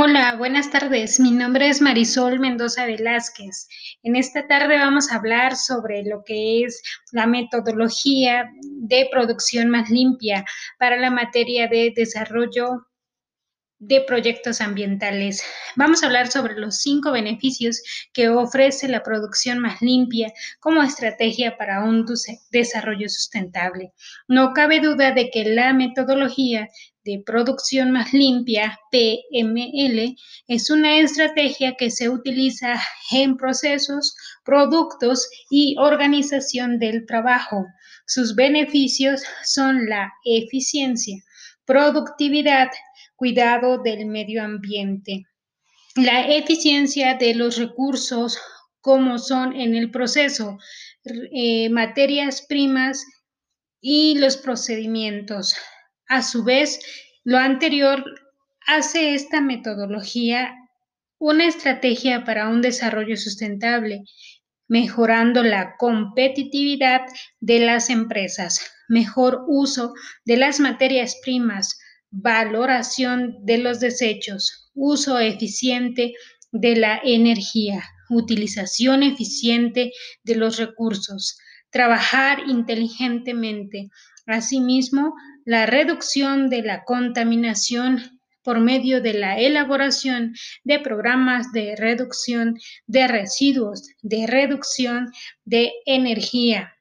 Hola, buenas tardes. Mi nombre es Marisol Mendoza Velázquez. En esta tarde vamos a hablar sobre lo que es la metodología de producción más limpia para la materia de desarrollo de proyectos ambientales. Vamos a hablar sobre los cinco beneficios que ofrece la producción más limpia como estrategia para un desarrollo sustentable. No cabe duda de que la metodología de producción más limpia, PML, es una estrategia que se utiliza en procesos, productos y organización del trabajo. Sus beneficios son la eficiencia, productividad, cuidado del medio ambiente. La eficiencia de los recursos como son en el proceso, eh, materias primas y los procedimientos. A su vez, lo anterior hace esta metodología una estrategia para un desarrollo sustentable, mejorando la competitividad de las empresas, mejor uso de las materias primas, valoración de los desechos, uso eficiente de la energía, utilización eficiente de los recursos, trabajar inteligentemente. Asimismo, la reducción de la contaminación por medio de la elaboración de programas de reducción de residuos, de reducción de energía,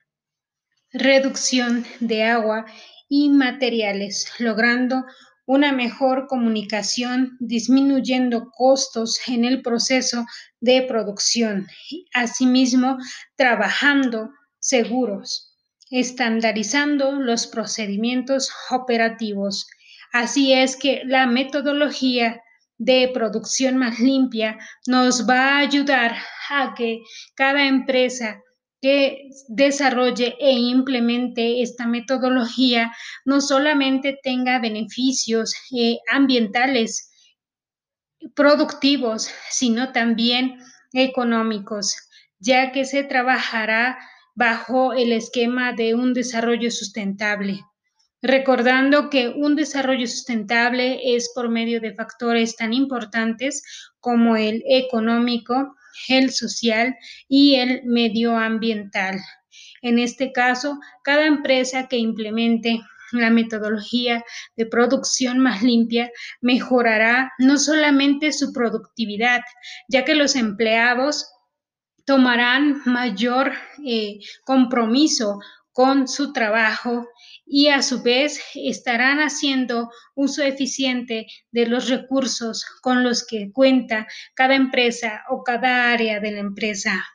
reducción de agua y materiales, logrando una mejor comunicación, disminuyendo costos en el proceso de producción. Asimismo, trabajando seguros, estandarizando los procedimientos operativos. Así es que la metodología de producción más limpia nos va a ayudar a que cada empresa que desarrolle e implemente esta metodología no solamente tenga beneficios eh, ambientales productivos, sino también económicos, ya que se trabajará bajo el esquema de un desarrollo sustentable. Recordando que un desarrollo sustentable es por medio de factores tan importantes como el económico, el social y el medioambiental. En este caso, cada empresa que implemente la metodología de producción más limpia mejorará no solamente su productividad, ya que los empleados tomarán mayor eh, compromiso con su trabajo y a su vez estarán haciendo uso eficiente de los recursos con los que cuenta cada empresa o cada área de la empresa,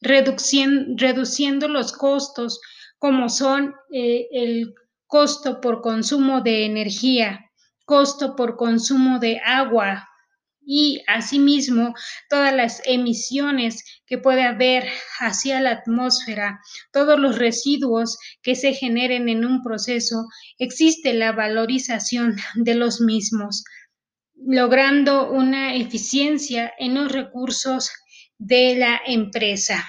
reduciendo, los costos como son eh, el costo por consumo de energía, costo por consumo de agua, y asimismo todas las emisiones que puede haber hacia la atmósfera, todos los residuos que se generen en un proceso, existe la valorización de los mismos, logrando una eficiencia en los recursos de la empresa.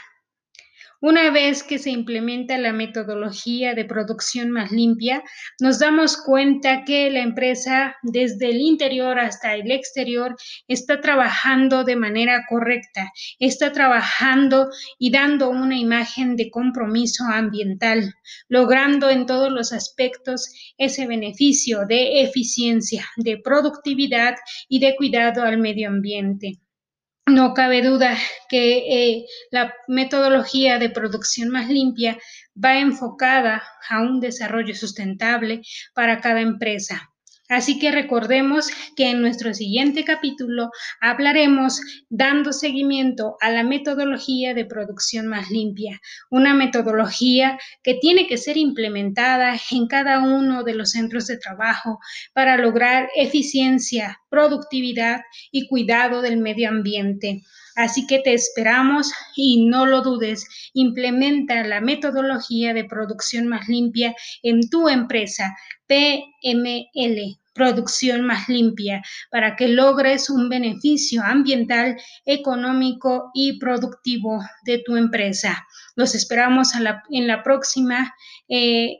Una vez que se implementa la metodología de producción más limpia, nos damos cuenta que la empresa desde el interior hasta el exterior está trabajando de manera correcta, está trabajando y dando una imagen de compromiso ambiental, logrando en todos los aspectos ese beneficio de eficiencia, de productividad y de cuidado al medio ambiente. No cabe duda que eh, la metodología de producción más limpia va enfocada a un desarrollo sustentable para cada empresa. Así que recordemos que en nuestro siguiente capítulo hablaremos dando seguimiento a la metodología de producción más limpia, una metodología que tiene que ser implementada en cada uno de los centros de trabajo para lograr eficiencia, productividad y cuidado del medio ambiente. Así que te esperamos y no lo dudes, implementa la metodología de producción más limpia en tu empresa, PML producción más limpia para que logres un beneficio ambiental, económico y productivo de tu empresa. Los esperamos en la próxima. Eh,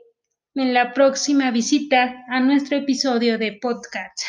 en la próxima visita a nuestro episodio de podcast.